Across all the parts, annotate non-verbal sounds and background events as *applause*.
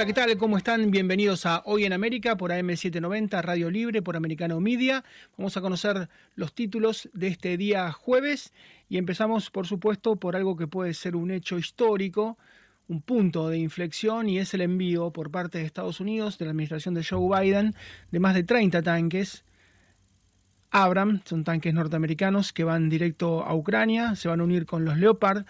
Hola, ¿qué tal? ¿Cómo están? Bienvenidos a Hoy en América por AM790, Radio Libre, por Americano Media. Vamos a conocer los títulos de este día jueves y empezamos, por supuesto, por algo que puede ser un hecho histórico, un punto de inflexión y es el envío por parte de Estados Unidos, de la administración de Joe Biden, de más de 30 tanques. Abram, son tanques norteamericanos que van directo a Ucrania, se van a unir con los Leopard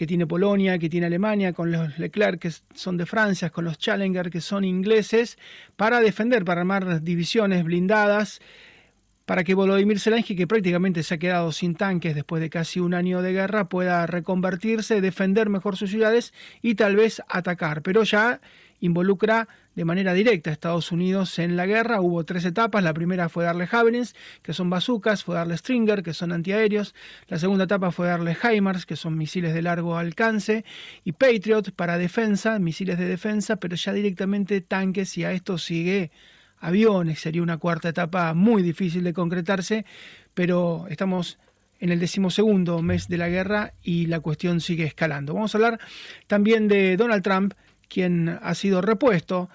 que tiene Polonia, que tiene Alemania, con los Leclerc que son de Francia, con los Challenger que son ingleses, para defender, para armar divisiones blindadas, para que Volodymyr Zelensky, que prácticamente se ha quedado sin tanques después de casi un año de guerra, pueda reconvertirse, defender mejor sus ciudades y tal vez atacar. Pero ya involucra de manera directa a Estados Unidos en la guerra. Hubo tres etapas. La primera fue darle Javelins, que son bazucas, fue darle Stringer, que son antiaéreos. La segunda etapa fue darle HIMARS, que son misiles de largo alcance, y Patriot para defensa, misiles de defensa, pero ya directamente tanques y a esto sigue aviones. Sería una cuarta etapa muy difícil de concretarse, pero estamos en el decimosegundo mes de la guerra y la cuestión sigue escalando. Vamos a hablar también de Donald Trump, quien ha sido repuesto.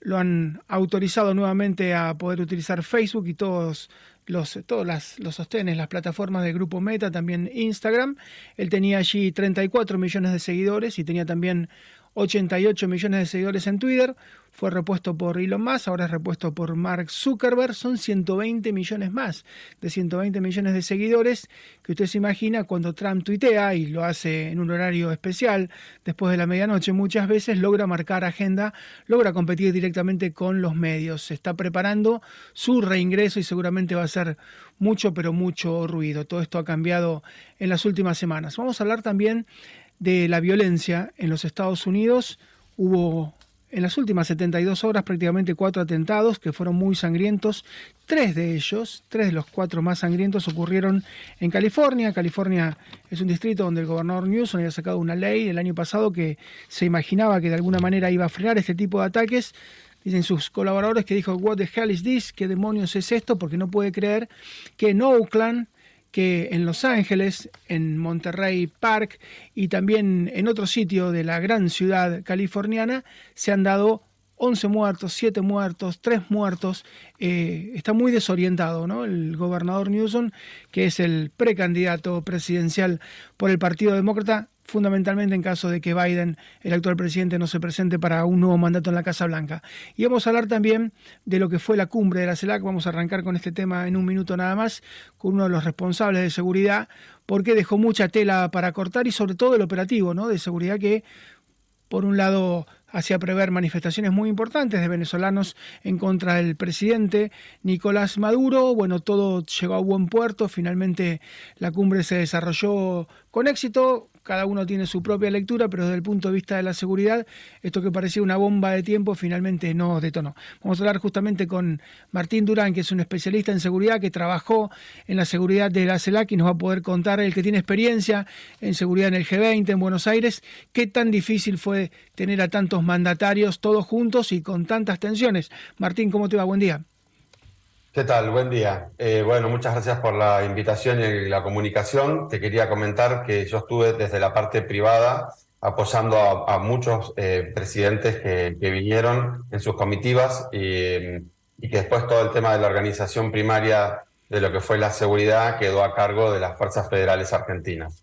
Lo han autorizado nuevamente a poder utilizar Facebook y todos los, todos las, los sostenes, las plataformas del grupo Meta, también Instagram. Él tenía allí 34 millones de seguidores y tenía también 88 millones de seguidores en Twitter, fue repuesto por Elon Musk, ahora es repuesto por Mark Zuckerberg, son 120 millones más, de 120 millones de seguidores, que usted se imagina cuando Trump tuitea y lo hace en un horario especial, después de la medianoche, muchas veces logra marcar agenda, logra competir directamente con los medios, se está preparando su reingreso y seguramente va a ser mucho, pero mucho ruido. Todo esto ha cambiado en las últimas semanas. Vamos a hablar también de la violencia en los Estados Unidos. Hubo en las últimas 72 horas prácticamente cuatro atentados que fueron muy sangrientos. Tres de ellos, tres de los cuatro más sangrientos ocurrieron en California. California es un distrito donde el gobernador Newsom había sacado una ley el año pasado que se imaginaba que de alguna manera iba a frenar este tipo de ataques. Dicen sus colaboradores que dijo, what the hell is this? ¿Qué demonios es esto? Porque no puede creer que en Oakland que en Los Ángeles, en Monterrey Park y también en otro sitio de la gran ciudad californiana se han dado 11 muertos, 7 muertos, 3 muertos. Eh, está muy desorientado, ¿no? El gobernador Newsom, que es el precandidato presidencial por el Partido Demócrata, fundamentalmente en caso de que Biden, el actual presidente, no se presente para un nuevo mandato en la Casa Blanca. Y vamos a hablar también de lo que fue la cumbre de la CELAC. Vamos a arrancar con este tema en un minuto nada más, con uno de los responsables de seguridad, porque dejó mucha tela para cortar y sobre todo el operativo ¿no? de seguridad que, por un lado, hacía prever manifestaciones muy importantes de venezolanos en contra del presidente Nicolás Maduro. Bueno, todo llegó a buen puerto, finalmente la cumbre se desarrolló con éxito, cada uno tiene su propia lectura, pero desde el punto de vista de la seguridad, esto que parecía una bomba de tiempo finalmente no detonó. Vamos a hablar justamente con Martín Durán, que es un especialista en seguridad, que trabajó en la seguridad de la CELAC y nos va a poder contar, el que tiene experiencia en seguridad en el G20, en Buenos Aires, qué tan difícil fue tener a tantos mandatarios todos juntos y con tantas tensiones. Martín, ¿cómo te va? Buen día. ¿Qué tal? Buen día. Eh, bueno, muchas gracias por la invitación y la comunicación. Te quería comentar que yo estuve desde la parte privada apoyando a, muchos eh, presidentes que, vinieron en sus comitivas y, que después todo el tema de la organización primaria de lo que fue la seguridad quedó a cargo de las fuerzas federales argentinas.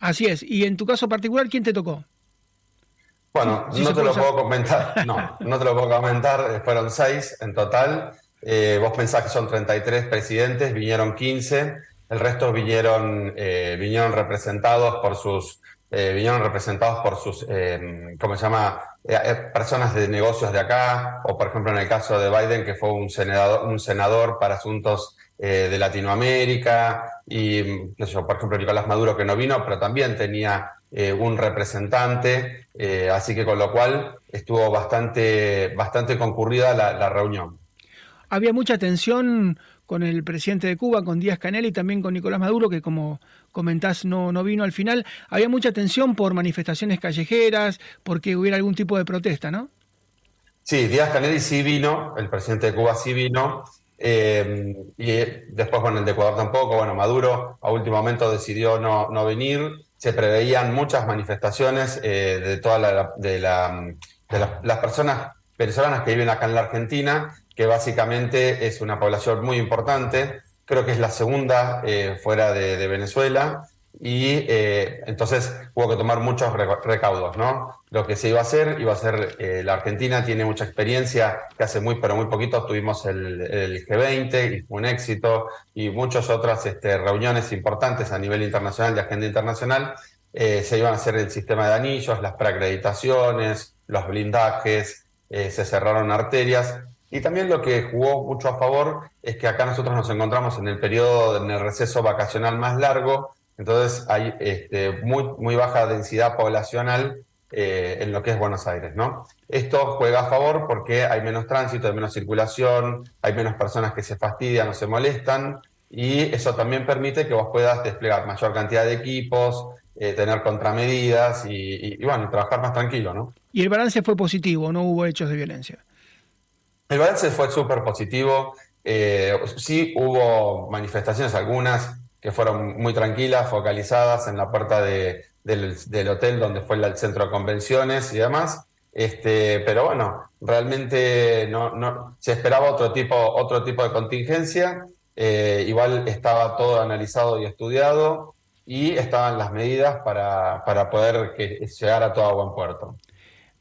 Así es. Y en tu caso particular, ¿quién te tocó? Bueno, no te lo puedo comentar. *laughs* No, no te lo puedo comentar. Fueron seis en total. Eh, vos pensás que son 33 presidentes, vinieron 15, el resto vinieron, eh, vinieron representados por sus, eh, vinieron representados por sus, ¿cómo se llama? personas de negocios de acá, o por ejemplo en el caso de Biden, que fue un senador, un senador para asuntos de Latinoamérica, y por ejemplo Nicolás Maduro que no vino, pero también tenía un representante, así que con lo cual estuvo bastante, bastante concurrida la reunión había mucha tensión con el presidente de Cuba, con Díaz Canel y también con Nicolás Maduro, que como comentás no, no vino al final. Había mucha tensión por manifestaciones callejeras, porque hubiera algún tipo de protesta, ¿no? Sí, Díaz Canel sí vino, el presidente de Cuba sí vino, eh, y después, con el de Ecuador tampoco. Bueno, Maduro a último momento decidió no, no venir. Se preveían muchas manifestaciones eh, de toda la, de la de las personas venezolanas que viven acá en la Argentina, que básicamente es una población muy importante, creo que es la segunda eh, fuera de, Venezuela, y eh, entonces hubo que tomar muchos recaudos, ¿no? Lo que se iba a hacer, iba a ser, eh, la Argentina tiene mucha experiencia, que hace muy, pero muy poquito tuvimos el, G20 y fue un éxito, y muchas otras este, reuniones importantes a nivel internacional, de agenda internacional, se iban a hacer el sistema de anillos, las preacreditaciones, los blindajes, se cerraron arterias, y también lo que jugó mucho a favor es que acá nosotros nos encontramos en el periodo, en el receso vacacional más largo, entonces hay este, muy, baja densidad poblacional eh, en lo que es Buenos Aires, ¿no? Esto juega a favor porque hay menos tránsito, hay menos circulación, hay menos personas que se fastidian o se molestan, y eso también permite que vos puedas desplegar mayor cantidad de equipos, eh, tener contramedidas y, y, bueno, trabajar más tranquilo, ¿no? Y el balance fue positivo, no hubo hechos de violencia. El balance fue súper positivo. Eh, sí hubo manifestaciones, algunas que fueron muy tranquilas, focalizadas en la puerta de, del, hotel donde fue el centro de convenciones y demás. Este, pero bueno, realmente no, no, se esperaba otro tipo, otro tipo de contingencia. Eh, igual estaba todo analizado y estudiado y estaban las medidas para, para poder que llegara todo a buen puerto.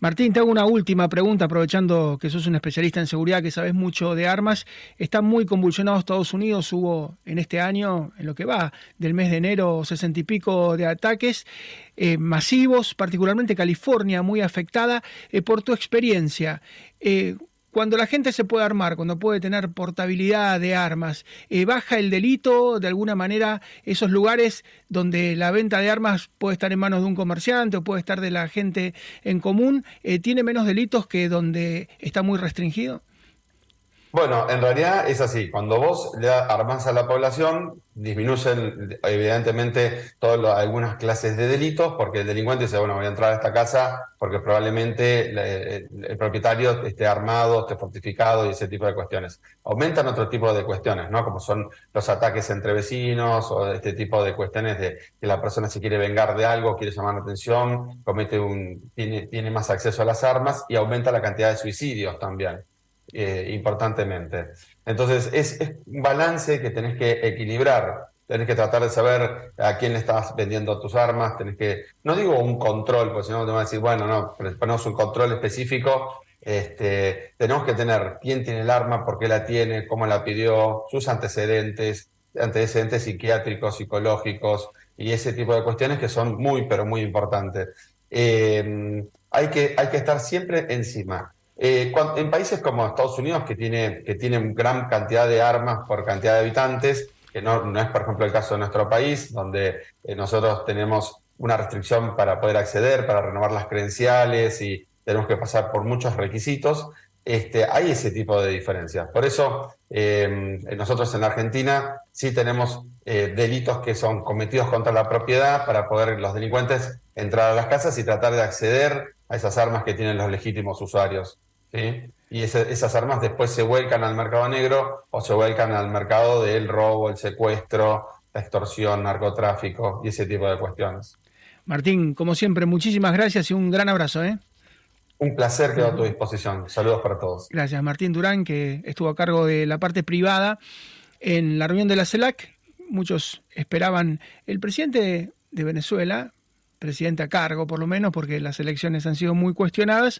Martín, te hago una última pregunta, aprovechando que sos un especialista en seguridad, que sabes mucho de armas. Está muy convulsionado Estados Unidos, hubo en este año, en lo que va del mes de enero, sesenta y pico de ataques eh, masivos, particularmente California muy afectada. Eh, por tu experiencia, eh, cuando la gente se puede armar, cuando puede tener portabilidad de armas, eh, baja el delito, de alguna manera esos lugares donde la venta de armas puede estar en manos de un comerciante o puede estar de la gente en común, eh, tiene menos delitos que donde está muy restringido. Bueno, en realidad es así. Cuando vos le armás a la población, disminuyen evidentemente todas algunas clases de delitos, porque el delincuente dice, bueno, voy a entrar a esta casa porque probablemente el, propietario esté armado, esté fortificado y ese tipo de cuestiones. Aumentan otro tipo de cuestiones, ¿no? Como son los ataques entre vecinos o este tipo de cuestiones de que la persona se quiere vengar de algo, quiere llamar la atención, comete un, tiene, tiene más acceso a las armas y aumenta la cantidad de suicidios también. Eh, importantemente. Entonces, es, un balance que tenés que equilibrar. Tenés que tratar de saber a quién le estás vendiendo tus armas, tenés que, no digo un control, porque si no te van a decir, bueno, no, ponemos un control específico, este, tenemos que tener quién tiene el arma, por qué la tiene, cómo la pidió, sus antecedentes, antecedentes psiquiátricos, psicológicos y ese tipo de cuestiones que son muy, pero muy importantes. Eh, hay, que, hay que estar siempre encima. Eh, en países como Estados Unidos, que, tiene, que tienen gran cantidad de armas por cantidad de habitantes, que no, es, por ejemplo, el caso de nuestro país, donde eh, nosotros tenemos una restricción para poder acceder, para renovar las credenciales y tenemos que pasar por muchos requisitos, este, hay ese tipo de diferencias. Por eso, eh, nosotros en la Argentina sí tenemos delitos que son cometidos contra la propiedad para poder los delincuentes entrar a las casas y tratar de acceder a esas armas que tienen los legítimos usuarios. Y esas armas después se vuelcan al mercado negro o se vuelcan al mercado del robo, el secuestro, la extorsión, narcotráfico y ese tipo de cuestiones. Martín, como siempre, muchísimas gracias y un gran abrazo. ¿eh? Un placer quedo a tu disposición. Saludos para todos. Gracias, Martín Durán, que estuvo a cargo de la parte privada en la reunión de la CELAC. Muchos esperaban el presidente de Venezuela, presidente a cargo por lo menos, porque las elecciones han sido muy cuestionadas,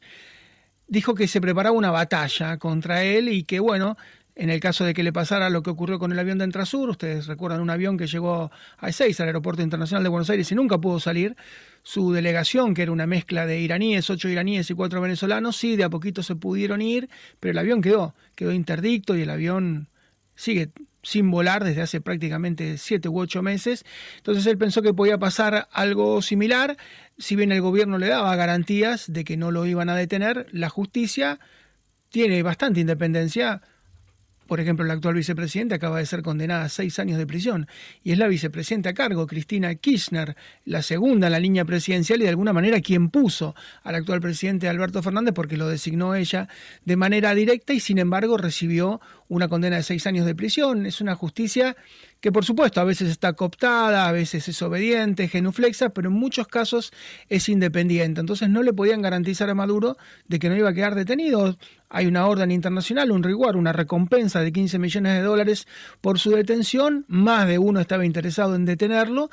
dijo que se preparaba una batalla contra él y que, bueno, en el caso de que le pasara lo que ocurrió con el avión de Entrasur, ustedes recuerdan un avión que llegó a E6, al Aeropuerto Internacional de Buenos Aires, y nunca pudo salir. Su delegación, que era una mezcla de iraníes, ocho iraníes y cuatro venezolanos, sí, de a poquito se pudieron ir, pero el avión quedó, quedó interdicto y el avión sigue sin volar desde hace prácticamente siete u ocho meses. Entonces él pensó que podía pasar algo similar, si bien el gobierno le daba garantías de que no lo iban a detener, la justicia tiene bastante independencia. Por ejemplo, la actual vicepresidenta acaba de ser condenada a seis años de prisión y es la vicepresidenta a cargo, Cristina Kirchner, la segunda en la línea presidencial y de alguna manera quien puso al actual presidente Alberto Fernández porque lo designó ella de manera directa y sin embargo recibió una condena de seis años de prisión. Es una justicia que por supuesto a veces está cooptada, a veces es obediente, genuflexa, pero en muchos casos es independiente. Entonces no le podían garantizar a Maduro de que no iba a quedar detenido. Hay una orden internacional, un reward, una recompensa de 15 millones de dólares por su detención. Más de uno estaba interesado en detenerlo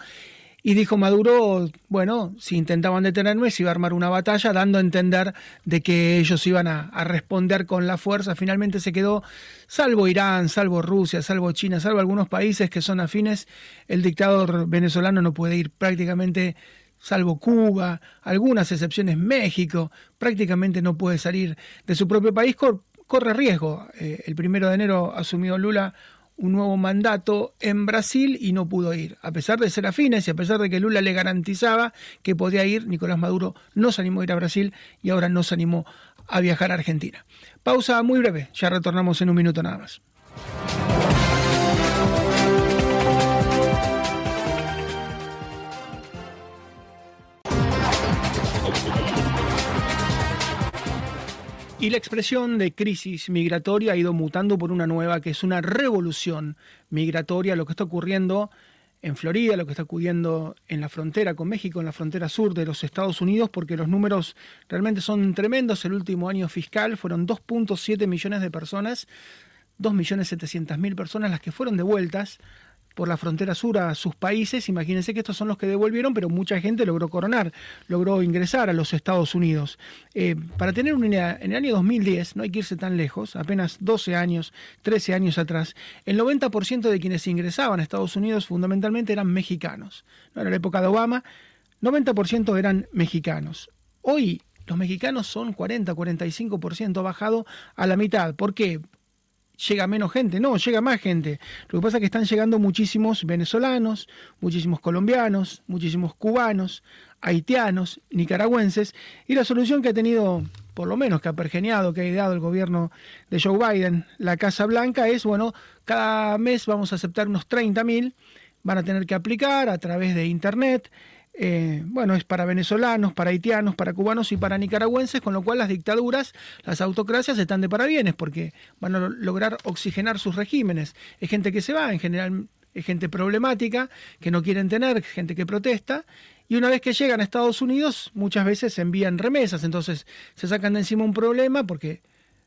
y dijo Maduro, bueno, si intentaban detenerme, se iba a armar una batalla, dando a entender de que ellos iban a, responder con la fuerza. Finalmente se quedó, salvo Irán, salvo Rusia, salvo China, salvo algunos países que son afines, el dictador venezolano no puede ir prácticamente, salvo Cuba, algunas excepciones México, prácticamente no puede salir de su propio país, corre riesgo. Eh, el primero de enero asumió Lula un nuevo mandato en Brasil y no pudo ir. A pesar de ser afines y a pesar de que Lula le garantizaba que podía ir, Nicolás Maduro no se animó a ir a Brasil y ahora no se animó a viajar a Argentina. Pausa muy breve, ya retornamos en un minuto nada más. Y la expresión de crisis migratoria ha ido mutando por una nueva, que es una revolución migratoria, lo que está ocurriendo en Florida, lo que está ocurriendo en la frontera con México, en la frontera sur de los Estados Unidos, porque los números realmente son tremendos. El último año fiscal fueron 2.7 millones de personas, 2.700.000 personas las que fueron devueltas por la frontera sur a sus países. Imagínense que estos son los que devolvieron, pero mucha gente logró coronar, logró ingresar a los Estados Unidos. Eh, para tener una idea, en el año 2010, no hay que irse tan lejos, apenas 12 años, 13 años atrás, el 90% de quienes ingresaban a Estados Unidos fundamentalmente eran mexicanos. ¿No? Era la época de Obama, 90% eran mexicanos. Hoy los mexicanos son 40, 45% bajado a la mitad. ¿Por qué? Llega menos gente, no, llega más gente. Lo que pasa es que están llegando muchísimos venezolanos, muchísimos colombianos, muchísimos cubanos, haitianos, nicaragüenses, y la solución que ha tenido, por lo menos que ha pergeniado, que ha ideado el gobierno de Joe Biden, la Casa Blanca, es, bueno, cada mes vamos a aceptar unos 30.000, van a tener que aplicar a través de Internet, eh, bueno, es para venezolanos, para haitianos, para cubanos y para nicaragüenses, con lo cual las dictaduras, las autocracias están de parabienes porque van a lograr oxigenar sus regímenes. Es gente que se va, en general es gente problemática, que no quieren tener, gente que protesta, y una vez que llegan a Estados Unidos, muchas veces envían remesas, entonces se sacan de encima un problema porque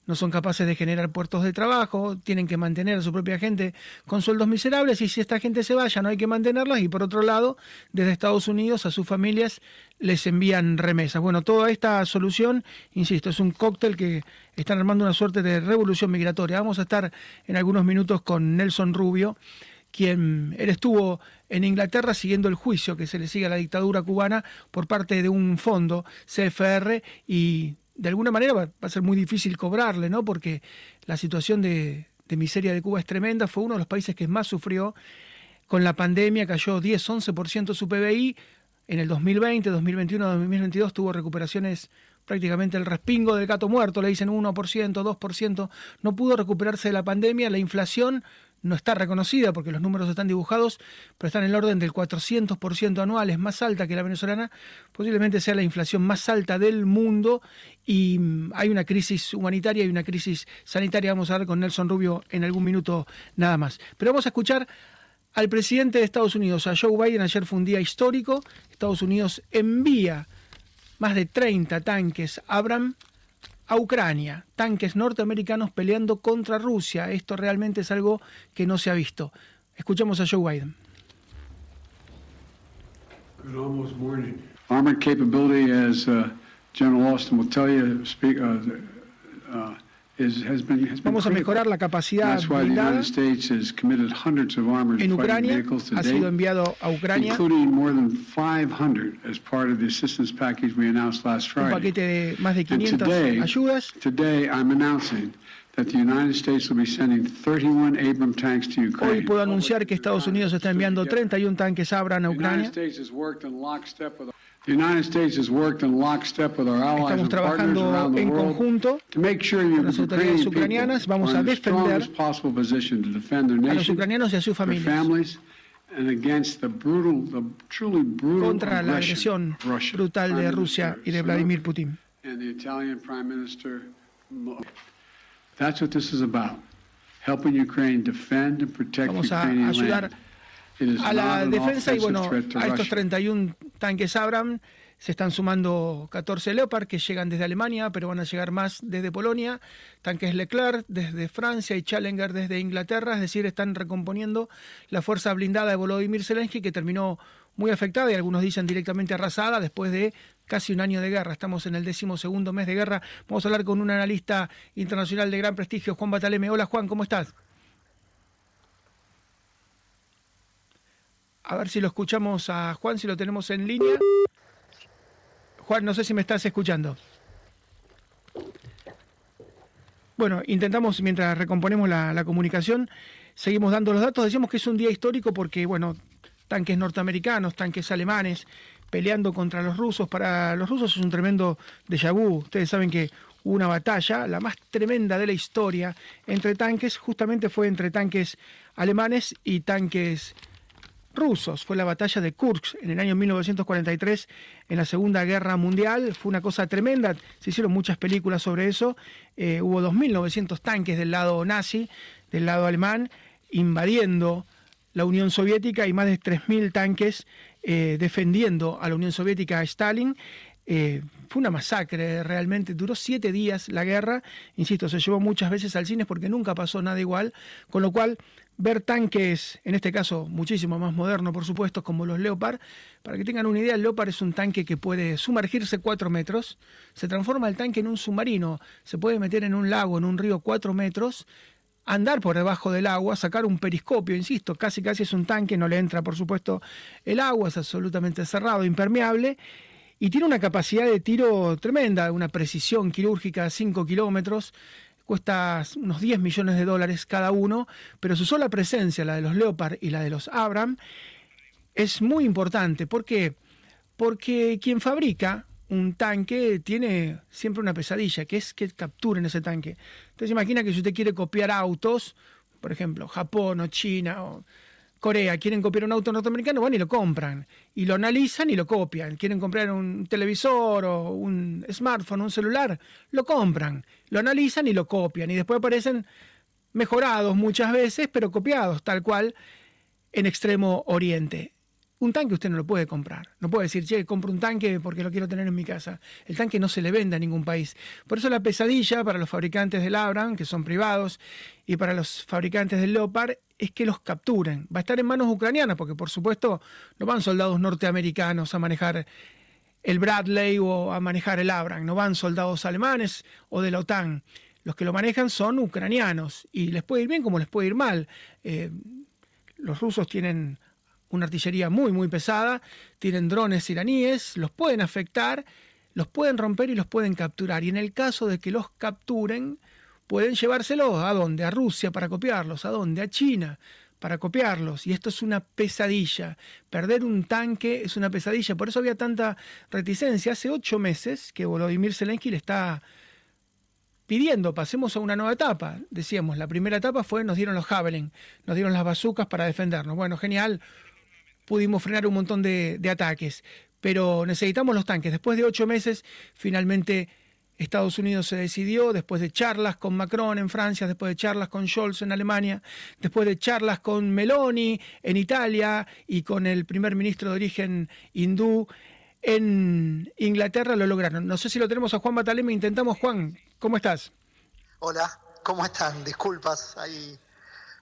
no son capaces de generar puertos de trabajo, tienen que mantener a su propia gente con sueldos miserables y si esta gente se vaya no hay que mantenerlas y por otro lado, desde Estados Unidos a sus familias les envían remesas. Bueno, toda esta solución, insisto, es un cóctel que están armando una suerte de revolución migratoria. Vamos a estar en algunos minutos con Nelson Rubio, quien él estuvo en Inglaterra siguiendo el juicio que se le sigue a la dictadura cubana por parte de un fondo CFR y de alguna manera va, a ser muy difícil cobrarle, ¿no? Porque la situación de, miseria de Cuba es tremenda, fue uno de los países que más sufrió. Con la pandemia, cayó 10-11% su PBI, en el 2020, 2021, 2022 tuvo recuperaciones prácticamente el respingo del gato muerto, le dicen 1%, 2%, no pudo recuperarse de la pandemia, la inflación no está reconocida porque los números están dibujados, pero están en el orden del 400% anual, es más alta que la venezolana, posiblemente sea la inflación más alta del mundo y mm, hay una crisis humanitaria y una crisis sanitaria. Vamos a ver con Nelson Rubio en algún minuto nada más. Pero vamos a escuchar al presidente de Estados Unidos, a Joe Biden. Ayer fue un día histórico. Estados Unidos envía más de 30 tanques Abram a Ucrania, tanques norteamericanos peleando contra Rusia. Esto realmente es algo que no se ha visto. Escuchamos a Joe Biden. Good almost morning. Armored capability, as uh, General Austin will tell you, speak, uh, uh, Vamos a mejorar la capacidad blindada. En Ucrania ha sido enviado a Ucrania un paquete de más de 500 ayudas. Hoy puedo anunciar que Estados Unidos está enviando 31 tanques Abram a Ucrania. Estamos trabajando en conjunto con las autoridades ucranianas. Vamos a defender a los ucranianos y a sus familias contra la agresión brutal anción brutal de Rusia y de Vladimir Putin. Vamos a ayudar a la defensa y bueno, a estos 31 tanques Abrams se están sumando 14 Leopard que llegan desde Alemania, pero van a llegar más desde Polonia, tanques Leclerc desde Francia y Challenger desde Inglaterra, es decir, están recomponiendo la fuerza blindada de Volodymyr Zelensky que terminó muy afectada y algunos dicen directamente arrasada después de casi un año de guerra. Estamos en el décimo segundo mes de guerra. Vamos a hablar con un analista internacional de gran prestigio, Juan Bataleme. Hola Juan, ¿cómo estás? A ver si lo escuchamos a Juan, si lo tenemos en línea. Juan, no sé si me estás escuchando. Bueno, intentamos, mientras recomponemos la, comunicación, seguimos dando los datos. Decimos que es un día histórico porque, bueno, tanques norteamericanos, tanques alemanes, peleando contra los rusos. Para los rusos es un tremendo déjà vu. Ustedes saben que una batalla, la más tremenda de la historia, entre tanques, justamente fue entre tanques alemanes y tanques rusos. Fue la batalla de Kursk en el año 1943, en la Segunda Guerra Mundial. Fue una cosa tremenda, se hicieron muchas películas sobre eso. Eh, hubo 2.900 tanques del lado nazi, del lado alemán, invadiendo la Unión Soviética y más de 3.000 tanques eh, defendiendo a la Unión Soviética a Stalin. Eh, fue una masacre, realmente duró siete días la guerra, insisto, se llevó muchas veces al cine porque nunca pasó nada igual, con lo cual ver tanques, en este caso muchísimo más modernos, por supuesto, como los Leopard. Para que tengan una idea, el Leopard es un tanque que puede sumergirse cuatro metros, se transforma el tanque en un submarino, se puede meter en un lago, en un río cuatro metros, andar por debajo del agua, sacar un periscopio, insisto, casi casi es un tanque, no le entra por supuesto el agua, es absolutamente cerrado, impermeable, y tiene una capacidad de tiro tremenda, una precisión quirúrgica a 5 kilómetros, cuesta unos 10 millones de dólares cada uno, pero su sola presencia, la de los Leopard y la de los Abram, es muy importante. ¿Por qué? Porque quien fabrica un tanque tiene siempre una pesadilla, que es que capturen ese tanque. Entonces imagina que si usted quiere copiar autos, por ejemplo, Japón o China o Corea quieren copiar un auto norteamericano, van y lo compran. Y lo analizan y lo copian. Quieren comprar un televisor o un smartphone, un celular, lo compran. Lo analizan y lo copian. Y después aparecen mejorados muchas veces, pero copiados, tal cual en Extremo Oriente. Un tanque usted no lo puede comprar. No puede decir, che, compro un tanque porque lo quiero tener en mi casa. El tanque no se le vende a ningún país. Por eso la pesadilla para los fabricantes del Abram, que son privados, y para los fabricantes del Leopard, es que los capturen. Va a estar en manos ucranianas, porque por supuesto no van soldados norteamericanos a manejar el Bradley o a manejar el Abram. No van soldados alemanes o de la OTAN. Los que lo manejan son ucranianos y les puede ir bien como les puede ir mal. Eh, los rusos tienen una artillería muy, muy pesada, tienen drones iraníes, los pueden afectar, los pueden romper y los pueden capturar. Y en el caso de que los capturen, pueden llevárselos a dónde? A Rusia para copiarlos, a dónde? A China para copiarlos. Y esto es una pesadilla. Perder un tanque es una pesadilla. Por eso había tanta reticencia. Hace ocho meses que Volodymyr Zelensky le está pidiendo, pasemos a una nueva etapa. Decíamos, la primera etapa fue, nos dieron los Javelin, nos dieron las bazucas para defendernos. Bueno, genial, pudimos frenar un montón de, ataques, pero necesitamos los tanques. Después de ocho meses, finalmente Estados Unidos se decidió, después de charlas con Macron en Francia, después de charlas con Scholz en Alemania, después de charlas con Meloni en Italia y con el primer ministro de origen hindú en Inglaterra, lo lograron. No sé si lo tenemos a Juan Bataleme, intentamos. Juan, ¿cómo estás? Hola, ¿cómo están? Disculpas, hay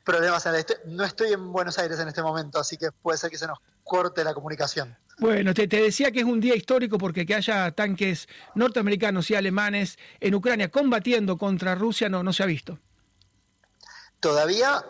problemas. En este, no estoy en Buenos Aires en este momento, así que puede ser que se nos corte la comunicación. Bueno, te, decía que es un día histórico porque que haya tanques norteamericanos y alemanes en Ucrania combatiendo contra Rusia no, no se ha visto. Todavía,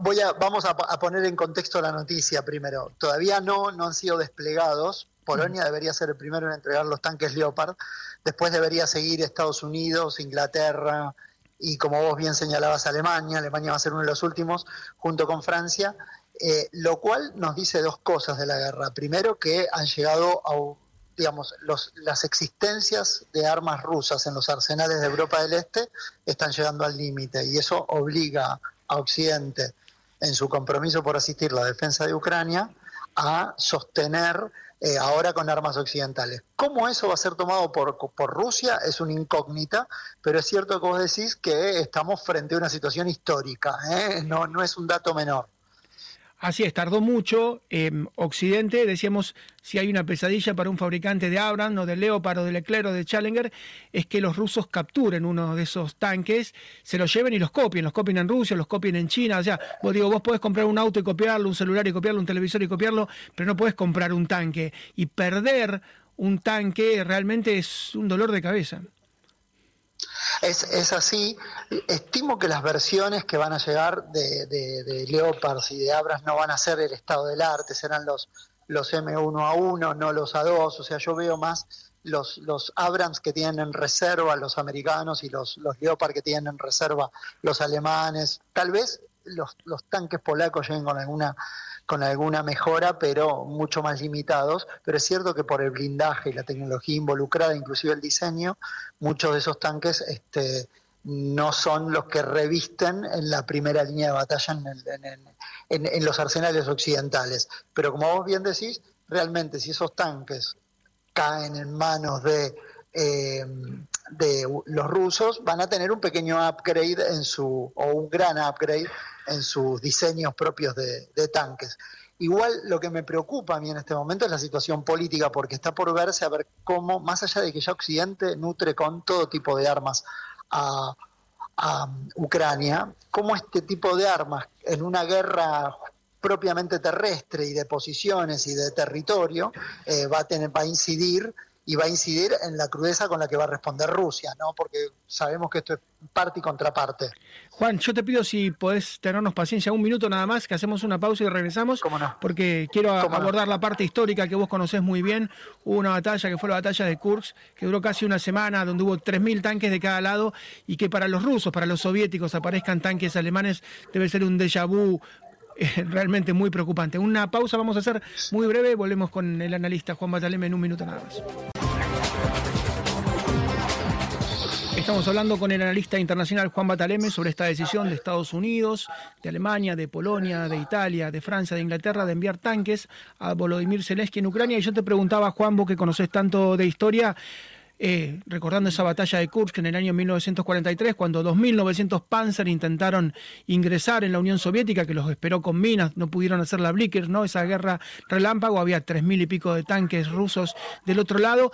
voy a, vamos a, poner en contexto la noticia primero. Todavía no, no han sido desplegados. Polonia debería ser el primero en entregar los tanques Leopard. Después debería seguir Estados Unidos, Inglaterra, y como vos bien señalabas Alemania, Alemania va a ser uno de los últimos, junto con Francia, eh, lo cual nos dice dos cosas de la guerra. Primero, que han llegado a, digamos, las existencias de armas rusas en los arsenales de Europa del Este están llegando al límite y eso obliga a Occidente, en su compromiso por asistir a la defensa de Ucrania, a sostener eh, ahora con armas occidentales. ¿Cómo eso va a ser tomado por, por Rusia? Es una incógnita, pero es cierto que vos decís que estamos frente a una situación histórica, ¿eh? no, no es un dato menor. Así es, tardó mucho. Occidente, decíamos, si hay una pesadilla para un fabricante de Abrams o de Leopard o de Leclerc o de Challenger, es que los rusos capturen uno de esos tanques, se los lleven y los copien, los copien en Rusia, los copien en China. O sea, vos digo, vos podés comprar un auto y copiarlo, un celular y copiarlo, un televisor y copiarlo, pero no podés comprar un tanque. Y perder un tanque realmente es un dolor de cabeza. Es, es, así. Estimo que las versiones que van a llegar de, de, Leopards y de Abras no van a ser el estado del arte, serán los, los M1A1, no los A2. O sea, yo veo más los, los Abrams que tienen en reserva los americanos y los, los Leopard que tienen en reserva los alemanes. Tal vez los, los tanques polacos lleguen con alguna con alguna mejora, pero mucho más limitados. Pero es cierto que por el blindaje y la tecnología involucrada, inclusive el diseño, muchos de esos tanques este, no son los que revisten en la primera línea de batalla en, los arsenales occidentales. Pero como vos bien decís, realmente si esos tanques caen en manos de, eh, de los rusos, van a tener un pequeño upgrade en su, o un gran upgrade en sus diseños propios de, tanques. Igual lo que me preocupa a mí en este momento es la situación política, porque está por verse a ver cómo, más allá de que ya Occidente nutre con todo tipo de armas a, Ucrania, cómo este tipo de armas en una guerra propiamente terrestre y de posiciones y de territorio eh, va, a tener, va a incidir y va a incidir en la crudeza con la que va a responder Rusia, ¿no? Porque sabemos que esto es parte y contraparte. Juan, yo te pido si podés tenernos paciencia un minuto nada más, que hacemos una pausa y regresamos, ¿Cómo no? porque quiero abordar la parte histórica que vos conocés muy bien. Hubo una batalla que fue la batalla de Kursk, que duró casi una semana, donde hubo 3.000 tanques de cada lado, y que para los rusos, para los soviéticos, aparezcan tanques alemanes debe ser un déjà vu *laughs* realmente muy preocupante. Una pausa vamos a hacer muy breve, volvemos con el analista Juan Bataleme en un minuto nada más. Estamos hablando con el analista internacional Juan Bataleme sobre esta decisión de Estados Unidos, de Alemania, de Polonia, de Italia, de Francia, de Inglaterra de enviar tanques a Volodymyr Zelensky en Ucrania. Y yo te preguntaba, Juan, vos que conoces tanto de historia, eh, recordando esa batalla de Kursk en el año 1943, cuando 2.900 Panzer intentaron ingresar en la Unión Soviética, que los esperó con minas, no pudieron hacer la Blicker, ¿no? esa guerra relámpago, había 3.000 y pico de tanques rusos del otro lado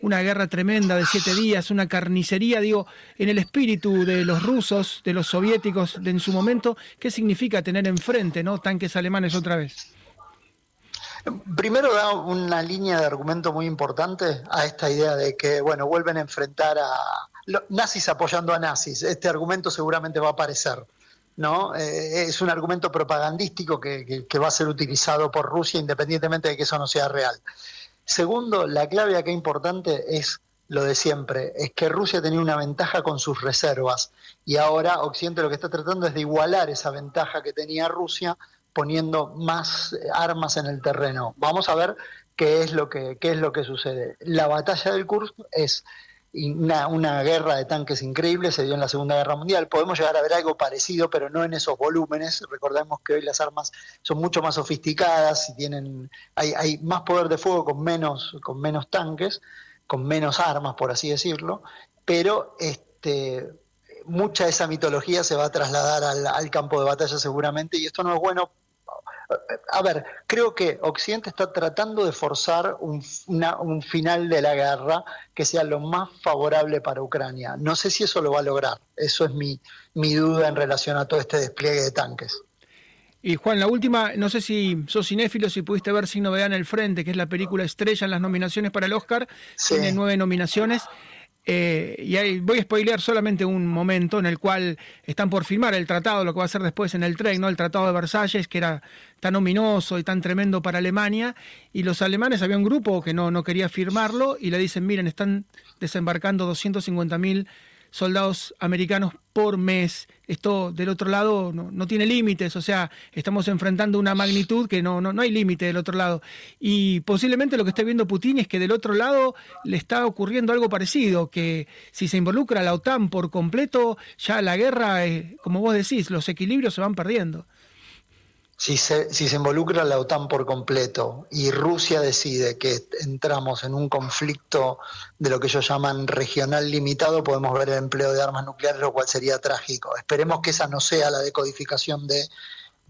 una guerra tremenda de siete días, una carnicería, digo, en el espíritu de los rusos, de los soviéticos de en su momento, ¿qué significa tener enfrente ¿no? tanques alemanes otra vez? Primero da una línea de argumento muy importante a esta idea de que, bueno, vuelven a enfrentar a nazis apoyando a nazis. Este argumento seguramente va a aparecer. ¿no? Eh, es un argumento propagandístico que, que, va a ser utilizado por Rusia independientemente de que eso no sea real. Segundo, la clave acá importante es lo de siempre, es que Rusia tenía una ventaja con sus reservas y ahora Occidente lo que está tratando es de igualar esa ventaja que tenía Rusia poniendo más armas en el terreno. Vamos a ver qué es lo que, qué es lo que sucede. La batalla del Kursk es una, guerra de tanques increíble, se dio en la Segunda Guerra Mundial. Podemos llegar a ver algo parecido, pero no en esos volúmenes. Recordemos que hoy las armas son mucho más sofisticadas y tienen, hay, hay más poder de fuego con menos, con menos tanques, con menos armas, por así decirlo, pero este, mucha de esa mitología se va a trasladar al, al campo de batalla seguramente, y esto no es bueno a ver, creo que Occidente está tratando de forzar un, final de la guerra que sea lo más favorable para Ucrania. No sé si eso lo va a lograr. Eso es mi, mi duda en relación a todo este despliegue de tanques. Y Juan, la última, no sé si sos cinéfilo, si pudiste ver Sin Novedad en el Frente, que es la película estrella en las nominaciones para el Oscar. Tiene nueve nominaciones. Eh, y ahí voy a spoilear solamente un momento en el cual están por firmar el tratado, lo que va a ser después en el tren, ¿no? El tratado de Versalles, que era tan ominoso y tan tremendo para Alemania, y los alemanes, había un grupo que no, no quería firmarlo, y le dicen, miren, están desembarcando 250 mil soldados americanos por mes. Esto del otro lado no, tiene límites, o sea, estamos enfrentando una magnitud que no, no, no hay límite del otro lado. Y posiblemente lo que esté viendo Putin es que del otro lado le está ocurriendo algo parecido, que si se involucra la OTAN por completo, ya la guerra, como vos decís, los equilibrios se van perdiendo. Si se, si se involucra la OTAN por completo y Rusia decide que entramos en un conflicto de lo que ellos llaman regional limitado, podemos ver el empleo de armas nucleares, lo cual sería trágico. Esperemos que esa no sea la decodificación de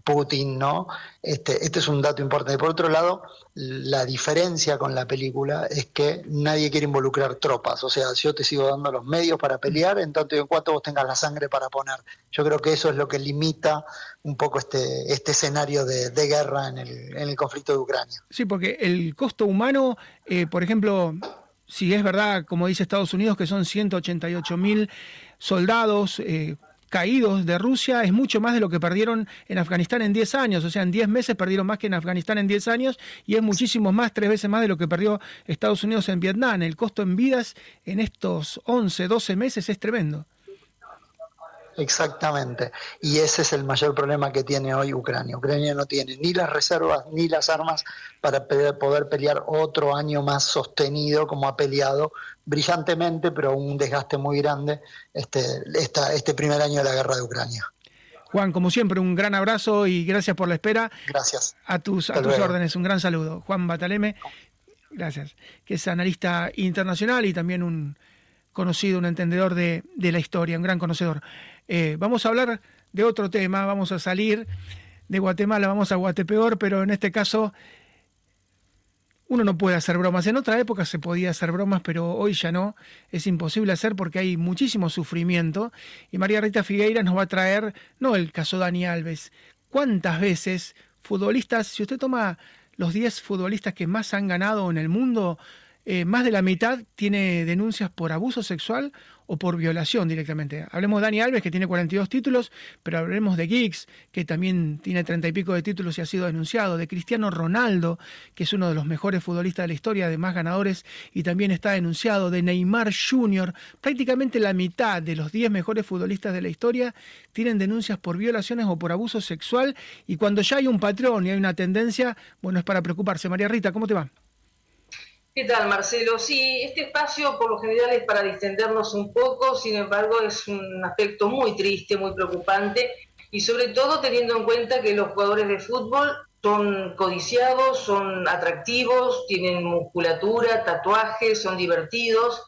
Putin, ¿no? Este, este es un dato importante. Por otro lado, la diferencia con la película es que nadie quiere involucrar tropas. O sea, yo te sigo dando los medios para pelear, en tanto y en cuanto vos tengas la sangre para poner. Yo creo que eso es lo que limita un poco este, este escenario de, guerra en el, en el, conflicto de Ucrania. Sí, porque el costo humano, eh, por ejemplo, si es verdad, como dice Estados Unidos, que son 188 mil soldados, eh, caídos de Rusia es mucho más de lo que perdieron en Afganistán en 10 años. O sea, en 10 meses perdieron más que en Afganistán en 10 años y es muchísimo más, tres veces más de lo que perdió Estados Unidos en Vietnam. El costo en vidas en estos 11, 12 meses es tremendo. Exactamente. Y ese es el mayor problema que tiene hoy Ucrania. Ucrania no tiene ni las reservas ni las armas para poder pelear otro año más sostenido como ha peleado brillantemente, pero un desgaste muy grande este, este primer año de la guerra de Ucrania. Juan, como siempre, un gran abrazo y gracias por la espera. Gracias. A tus, a tus órdenes, un gran saludo. Juan Bataleme, gracias, que es analista internacional y también un conocido, un entendedor de, de la historia, un gran conocedor. Eh, vamos a hablar de otro tema, vamos a salir de Guatemala, vamos a Guatepeor, pero en este caso uno no puede hacer bromas. En otra época se podía hacer bromas, pero hoy ya no. Es imposible hacer porque hay muchísimo sufrimiento. Y María Rita Figueira nos va a traer, no el caso Dani Alves, cuántas veces futbolistas, si usted toma los 10 futbolistas que más han ganado en el mundo, eh, más de la mitad tiene denuncias por abuso sexual o por violación directamente. Hablemos de Dani Alves, que tiene 42 títulos, pero hablemos de Giggs, que también tiene 30 y pico de títulos y ha sido denunciado, de Cristiano Ronaldo, que es uno de los mejores futbolistas de la historia, de más ganadores, y también está denunciado, de Neymar Jr. Prácticamente la mitad de los 10 mejores futbolistas de la historia tienen denuncias por violaciones o por abuso sexual, y cuando ya hay un patrón y hay una tendencia, bueno, es para preocuparse. María Rita, ¿cómo te va? ¿Qué tal, Marcelo? Sí, este espacio por lo general es para distendernos un poco, sin embargo es un aspecto muy triste, muy preocupante y sobre todo teniendo en cuenta que los jugadores de fútbol son codiciados, son atractivos, tienen musculatura, tatuajes, son divertidos,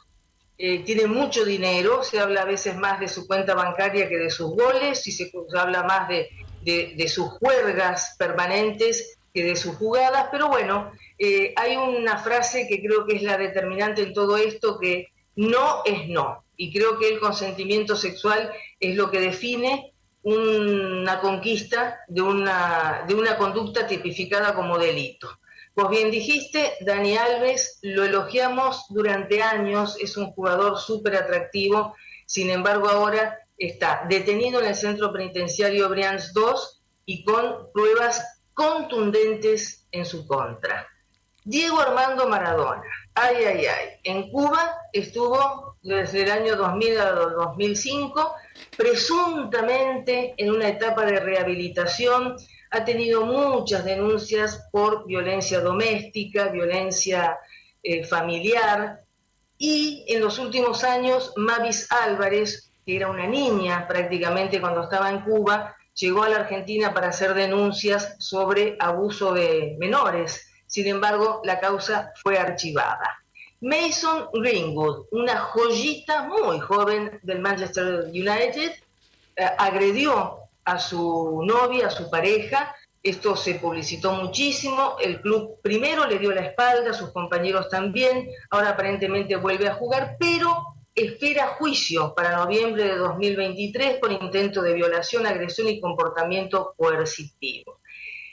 eh, tienen mucho dinero, se habla a veces más de su cuenta bancaria que de sus goles y se, habla más de, de sus juergas permanentes que de sus jugadas, pero bueno, eh, hay una frase que creo que es la determinante en todo esto, que no es no. Y creo que el consentimiento sexual es lo que define una conquista de una, conducta tipificada como delito. Vos bien dijiste, Dani Alves, lo elogiamos durante años, es un jugador súper atractivo, sin embargo ahora está detenido en el centro penitenciario Brians 2 y con pruebas contundentes en su contra. Diego Armando Maradona, ay, ay, ay, en Cuba estuvo desde el año 2000 al 2005, presuntamente en una etapa de rehabilitación, ha tenido muchas denuncias por violencia doméstica, violencia eh, familiar, y en los últimos años Mavis Álvarez, que era una niña prácticamente cuando estaba en Cuba, llegó a la Argentina para hacer denuncias sobre abuso de menores sin embargo, la causa fue archivada. Mason Greenwood, una joyita muy joven del Manchester United, eh, agredió a su novia, a su pareja. Esto se publicitó muchísimo. El club primero le dio la espalda, sus compañeros también. Ahora aparentemente vuelve a jugar, pero espera juicio para noviembre de 2023 por intento de violación, agresión y comportamiento coercitivo.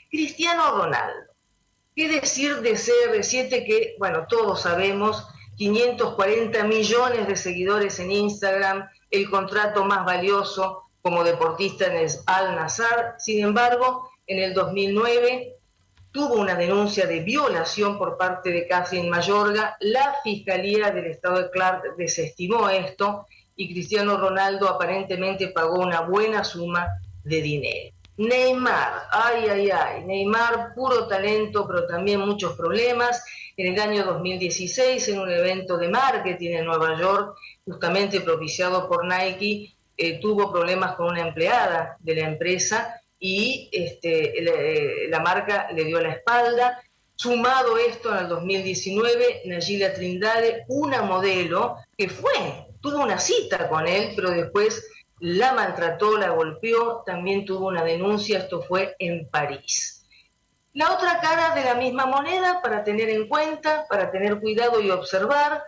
Cristiano Ronaldo ¿Qué decir de CR7 que, bueno, todos sabemos, 540 millones de seguidores en Instagram, el contrato más valioso como deportista en el Al Nazar? Sin embargo, en el 2009 tuvo una denuncia de violación por parte de Catherine Mayorga. La Fiscalía del Estado de Clark desestimó esto y Cristiano Ronaldo aparentemente pagó una buena suma de dinero. Neymar, ay, ay, ay, Neymar, puro talento, pero también muchos problemas. En el año 2016, en un evento de marketing en Nueva York, justamente propiciado por Nike, eh, tuvo problemas con una empleada de la empresa y este, la marca le dio la espalda. Sumado esto, en el 2019, Nayilia Trindade, una modelo que fue, tuvo una cita con él, pero después la maltrató, la golpeó, también tuvo una denuncia, esto fue en París. La otra cara de la misma moneda, para tener en cuenta, para tener cuidado y observar,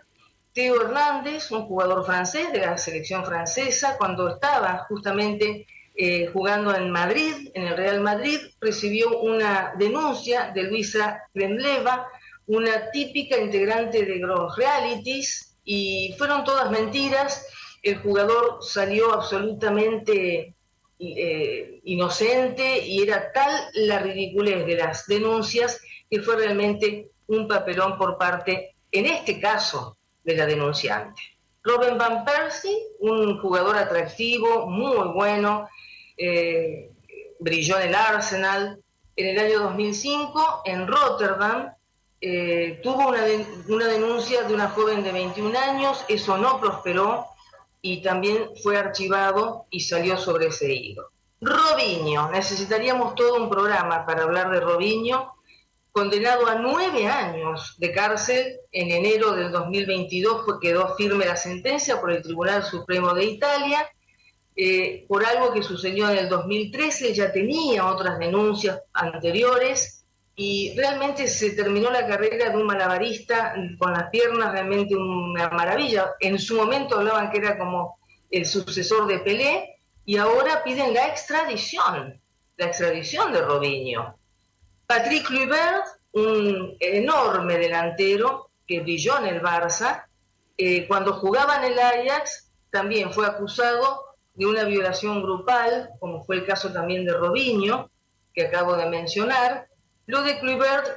Teo Hernández, un jugador francés de la selección francesa, cuando estaba justamente eh, jugando en Madrid, en el Real Madrid, recibió una denuncia de Luisa Kremleva, una típica integrante de los realities, y fueron todas mentiras. El jugador salió absolutamente eh, inocente y era tal la ridiculez de las denuncias que fue realmente un papelón por parte, en este caso, de la denunciante. Robin Van Persie, un jugador atractivo, muy bueno, eh, brilló en el Arsenal. En el año 2005, en Rotterdam, eh, tuvo una, una denuncia de una joven de 21 años, eso no prosperó y también fue archivado y salió sobreseído. Robinho, necesitaríamos todo un programa para hablar de Robinho, condenado a nueve años de cárcel en enero del 2022, fue, quedó firme la sentencia por el Tribunal Supremo de Italia eh, por algo que sucedió en el 2013, ya tenía otras denuncias anteriores y realmente se terminó la carrera de un malabarista con las piernas, realmente una maravilla. En su momento hablaban que era como el sucesor de Pelé y ahora piden la extradición, la extradición de Robinho. Patrick Kluivert, un enorme delantero que brilló en el Barça, eh, cuando jugaba en el Ajax también fue acusado de una violación grupal, como fue el caso también de Robinho, que acabo de mencionar. Lo de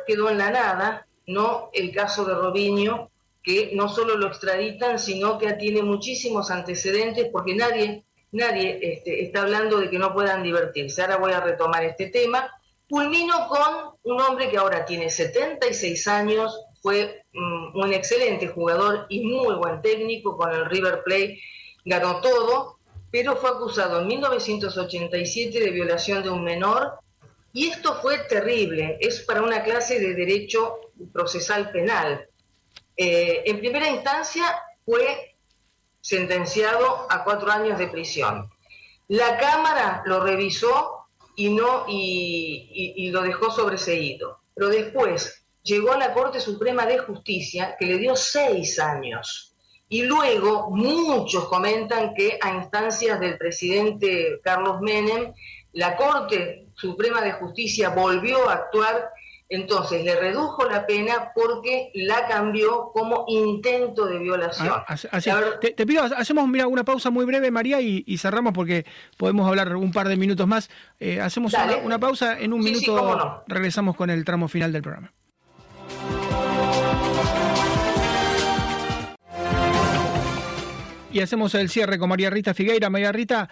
quedó en la nada, no el caso de Robinho, que no solo lo extraditan, sino que tiene muchísimos antecedentes, porque nadie, nadie este, está hablando de que no puedan divertirse. Ahora voy a retomar este tema. Culmino con un hombre que ahora tiene 76 años, fue mm, un excelente jugador y muy buen técnico con el River Plate, ganó todo, pero fue acusado en 1987 de violación de un menor y esto fue terrible, es para una clase de derecho procesal penal. Eh, en primera instancia fue sentenciado a cuatro años de prisión. La Cámara lo revisó y, no, y, y lo dejó sobreseído, pero después llegó a la Corte Suprema de Justicia que le dio seis años y luego muchos comentan que a instancias del presidente Carlos Menem, la Corte Suprema de Justicia volvió a actuar, entonces le redujo la pena porque la cambió como intento de violación. Ah, te, pido, hacemos mira, una pausa muy breve, María, y, cerramos porque podemos hablar un par de minutos más. Eh, hacemos una, pausa, en un minuto regresamos con el tramo final del programa. Y hacemos el cierre con María Rita Figueira. María Rita,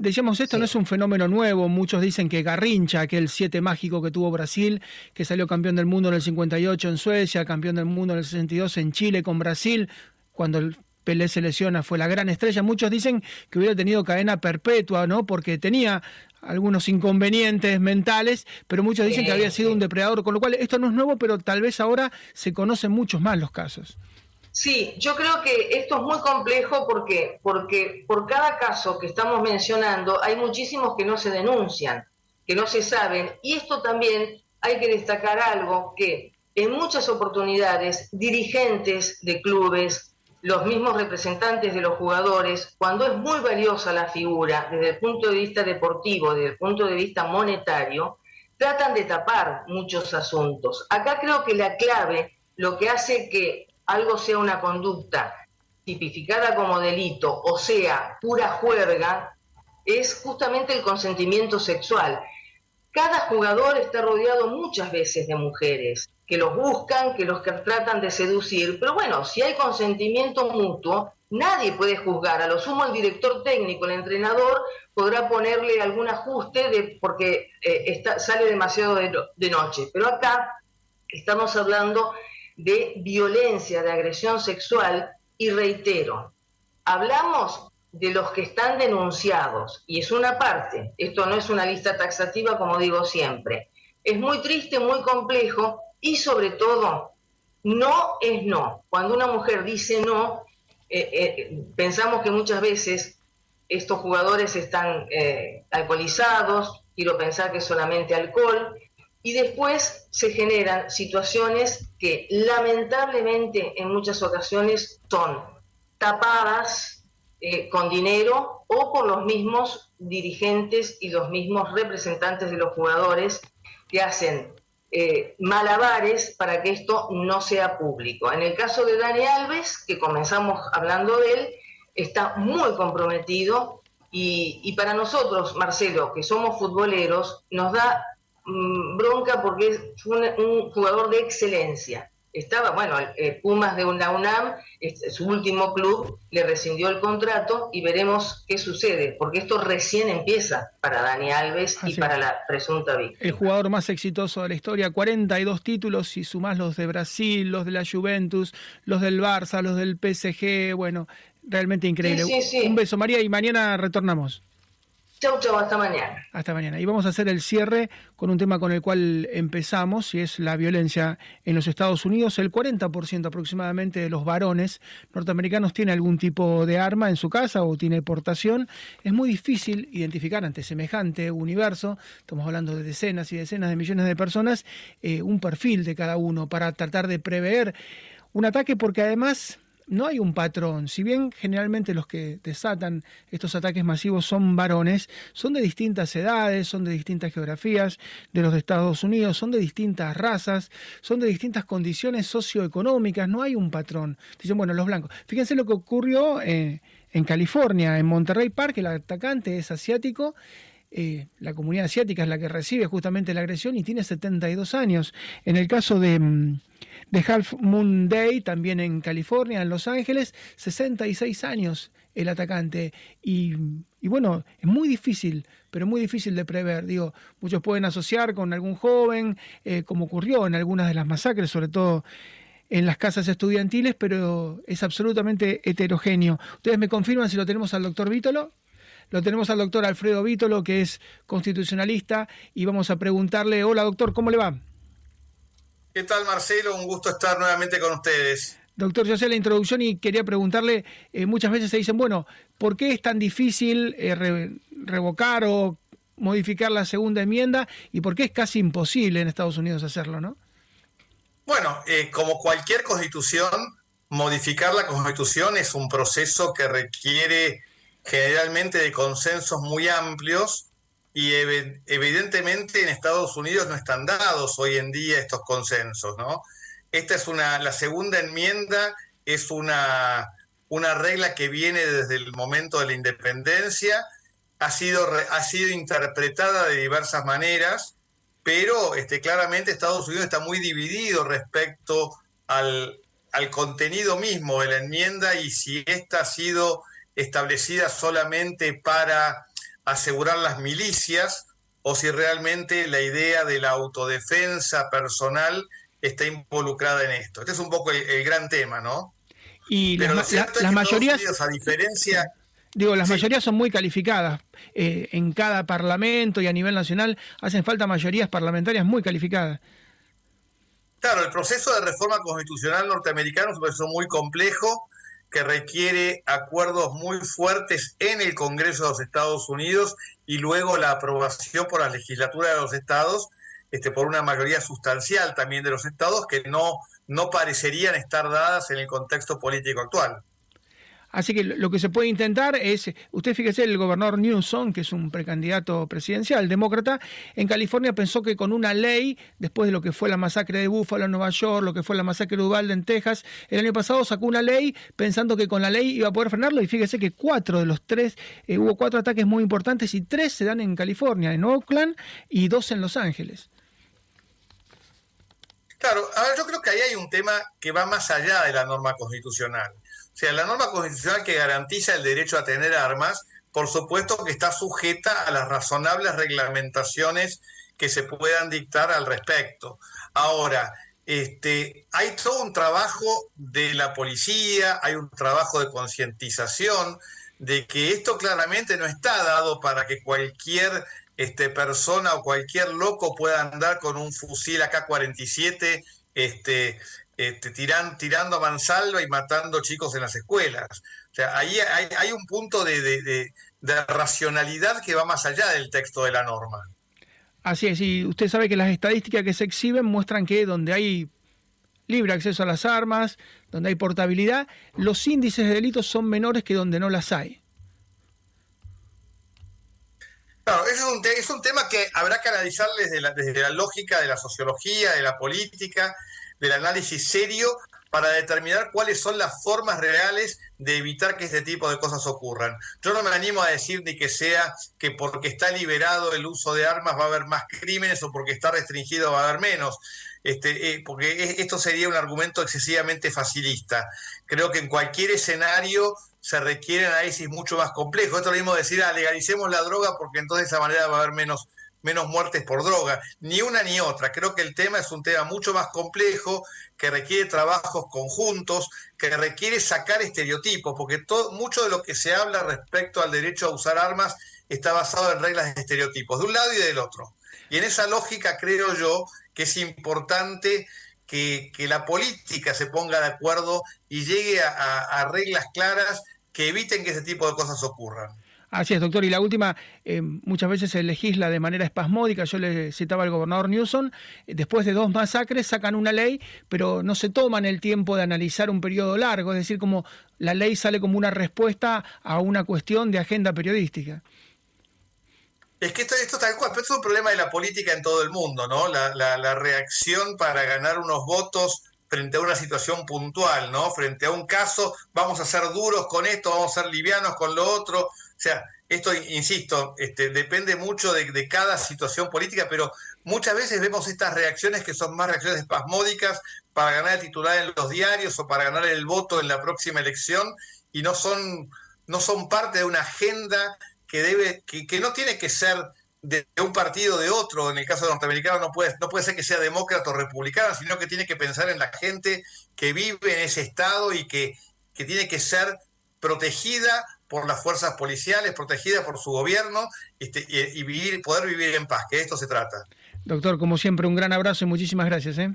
decíamos esto no es un fenómeno nuevo, muchos dicen que Garrincha, aquel siete mágico que tuvo Brasil, que salió campeón del mundo en el 58 en Suecia, campeón del mundo en el 62 en Chile con Brasil, cuando el Pelé se lesiona fue la gran estrella, muchos dicen que hubiera tenido cadena perpetua, ¿no? Porque tenía algunos inconvenientes mentales, pero muchos dicen que había sido un depredador, con lo cual esto no es nuevo, pero tal vez ahora se conocen muchos más los casos. Sí, yo creo que esto es muy complejo porque, porque por cada caso que estamos mencionando hay muchísimos que no se denuncian, que no se saben. Y esto también hay que destacar algo, que en muchas oportunidades dirigentes de clubes, los mismos representantes de los jugadores, cuando es muy valiosa la figura desde el punto de vista deportivo, desde el punto de vista monetario, tratan de tapar muchos asuntos. Acá creo que la clave, lo que hace que algo sea una conducta tipificada como delito o sea pura juerga, es justamente el consentimiento sexual. Cada jugador está rodeado muchas veces de mujeres que los buscan, que los tratan de seducir, pero bueno, si hay consentimiento mutuo, nadie puede juzgar. A lo sumo el director técnico, el entrenador, podrá ponerle algún ajuste de, porque eh, está, sale demasiado de noche. Pero acá estamos hablando de violencia, de agresión sexual, y reitero, hablamos de los que están denunciados, y es una parte, esto no es una lista taxativa como digo siempre, es muy triste, muy complejo y sobre todo, no es no. Cuando una mujer dice no, eh, eh, pensamos que muchas veces estos jugadores están eh, alcoholizados, quiero pensar que es solamente alcohol, y después se generan situaciones que lamentablemente en muchas ocasiones son tapadas eh, con dinero o por los mismos dirigentes y los mismos representantes de los jugadores que hacen eh, malabares para que esto no sea público. En el caso de Dani Alves, que comenzamos hablando de él, está muy comprometido y, para nosotros, Marcelo, que somos futboleros, nos da bronca porque es un, jugador de excelencia. Estaba, bueno, eh, Pumas de la UNAM, su último club, le rescindió el contrato y veremos qué sucede, porque esto recién empieza para Dani Alves y para la presunta víctima. El jugador más exitoso de la historia, 42 títulos, y sumás los de Brasil, los de la Juventus, los del Barça, los del PSG, bueno, realmente increíble. Un beso, María, y mañana retornamos. Chau, chau, hasta mañana. Hasta mañana. Y vamos a hacer el cierre con un tema con el cual empezamos, y es la violencia en los Estados Unidos. El 40% aproximadamente de los varones norteamericanos tiene algún tipo de arma en su casa o tiene portación. Es muy difícil identificar ante semejante universo, estamos hablando de decenas y decenas de millones de personas, eh, un perfil de cada uno para tratar de prever un ataque, porque además no hay un patrón. Si bien generalmente los que desatan estos ataques masivos son varones, son de distintas edades, son de distintas geografías de los Estados Unidos, son de distintas razas, son de distintas condiciones socioeconómicas, no hay un patrón. Dicen, bueno, los blancos. Fíjense lo que ocurrió eh, en California, en Monterrey Park, el atacante es asiático. Eh, la comunidad asiática es la que recibe justamente la agresión y tiene 72 años. En el caso de, mm, de Half Moon Day, también en California, en Los Ángeles, 66 años el atacante. Y, bueno, es muy difícil, pero muy difícil de prever. Digo, muchos pueden asociar con algún joven, eh, como ocurrió en algunas de las masacres, sobre todo en las casas estudiantiles, pero es absolutamente heterogéneo. ¿Ustedes me confirman si lo tenemos al doctor Vítolo? Lo tenemos al doctor Alfredo Vítolo, que es constitucionalista, y vamos a preguntarle, hola doctor, ¿cómo le va? ¿Qué tal, Marcelo? Un gusto estar nuevamente con ustedes. Doctor, yo sé la introducción y quería preguntarle, eh, muchas veces se dicen, bueno, ¿por qué es tan difícil eh, revocar o modificar la segunda enmienda y por qué es casi imposible en Estados Unidos hacerlo, no? Bueno, eh, como cualquier constitución, modificar la constitución es un proceso que requiere generalmente de consensos muy amplios y evidentemente en Estados Unidos no están dados hoy en día estos consensos, ¿no? Esta es una, la segunda enmienda es una, una regla que viene desde el momento de la independencia, ha sido, ha sido interpretada de diversas maneras, pero este, claramente Estados Unidos está muy dividido respecto al, al contenido mismo de la enmienda y si esta ha sido establecida solamente para asegurar las milicias o si realmente la idea de la autodefensa personal está involucrada en esto. Este es un poco el, gran tema, ¿no? Y las, mayorías, a diferencia... Digo, las mayorías son muy calificadas. Eh, en cada parlamento y a nivel nacional hacen falta mayorías parlamentarias muy calificadas. Claro, el proceso de reforma constitucional norteamericano es un proceso muy complejo que requiere acuerdos muy fuertes en el Congreso de los Estados Unidos y luego la aprobación por la legislatura de los estados, este, por una mayoría sustancial también de los estados que no, no parecerían estar dadas en el contexto político actual. Así que lo que se puede intentar es, usted fíjese, el gobernador Newsom, que es un precandidato presidencial demócrata, en California pensó que con una ley, después de lo que fue la masacre de Buffalo en Nueva York, lo que fue la masacre de Uvalde en Texas, el año pasado sacó una ley pensando que con la ley iba a poder frenarlo y fíjese que cuatro de los tres, eh, hubo cuatro ataques muy importantes y tres se dan en California, en Oakland y dos en Los Ángeles. Claro, a ver, yo creo que ahí hay un tema que va más allá de la norma constitucional. O sea, la norma constitucional que garantiza el derecho a tener armas, por supuesto que está sujeta a las razonables reglamentaciones que se puedan dictar al respecto. Ahora, este, hay todo un trabajo de la policía, hay un trabajo de concientización de que esto claramente no está dado para que cualquier este, persona o cualquier loco pueda andar con un fusil AK-47 este, este, tirando a mansalva y matando chicos en las escuelas. O sea, ahí hay, un punto de, racionalidad que va más allá del texto de la norma. Así es, y usted sabe que las estadísticas que se exhiben muestran que donde hay libre acceso a las armas, donde hay portabilidad, los índices de delitos son menores que donde no las hay. Claro, es un, es un tema que habrá que analizar desde la, desde la lógica de la sociología, de la política, del análisis serio para determinar cuáles son las formas reales de evitar que este tipo de cosas ocurran. Yo no me animo a decir ni que sea que porque está liberado el uso de armas va a haber más crímenes o porque está restringido va a haber menos, este, eh, porque esto sería un argumento excesivamente facilista. Creo que en cualquier escenario se requiere análisis mucho más complejo. Esto es lo mismo decir, ah, legalicemos la droga porque entonces de esa manera va a haber menos menos muertes por droga, ni una ni otra. Creo que el tema es un tema mucho más complejo, que requiere trabajos conjuntos, que requiere sacar estereotipos, porque todo, mucho de lo que se habla respecto al derecho a usar armas está basado en reglas de estereotipos, de un lado y del otro. Y en esa lógica creo yo que es importante que, la política se ponga de acuerdo y llegue a reglas claras que eviten que ese tipo de cosas ocurran. Así es, doctor. Y la última, eh, muchas veces se legisla de manera espasmódica. Yo le citaba al gobernador Newsom, eh, después de dos masacres sacan una ley, pero no se toman el tiempo de analizar un periodo largo, es decir, como la ley sale como una respuesta a una cuestión de agenda periodística. Es que esto, esto tal cual, pero es un problema de la política en todo el mundo, ¿no? La reacción para ganar unos votos frente a una situación puntual, ¿no? Frente a un caso, vamos a ser duros con esto, vamos a ser livianos con lo otro. O sea, esto, insisto, este, depende mucho de, cada situación política, pero muchas veces vemos estas reacciones que son más reacciones espasmódicas para ganar el titular en los diarios o para ganar el voto en la próxima elección y no son, no son parte de una agenda que debe, que, que no tiene que ser de un partido de otro, en el caso norteamericano no puede, no puede ser que sea demócrata o republicana, sino que tiene que pensar en la gente que vive en ese estado y que, que tiene que ser protegida por las fuerzas policiales, protegida por su gobierno este, y, vivir, poder vivir en paz, que de esto se trata. Doctor, como siempre, un gran abrazo y muchísimas gracias. ¿eh?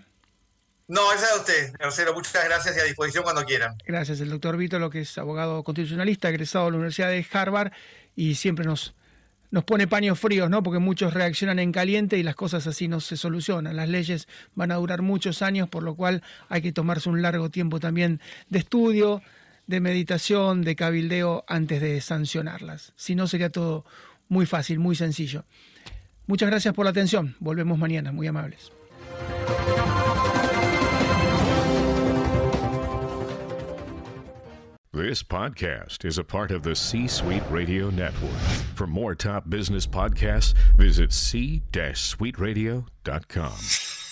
No, esa es usted, Marcelo. Muchas gracias y a disposición cuando quieran. Gracias, el doctor Vito, lo que es abogado constitucionalista, egresado de la Universidad de Harvard y siempre nos, nos pone paños fríos, ¿no? Porque muchos reaccionan en caliente y las cosas así no se solucionan. Las leyes van a durar muchos años, por lo cual hay que tomarse un largo tiempo también de estudio, de meditación, de cabildeo antes de sancionarlas. Si no, sería todo muy fácil, muy sencillo. Muchas gracias por la atención. Volvemos mañana, muy amables. This podcast is a part of the C Suite Radio Network. For more top business podcasts, visit c-suiteradio.com.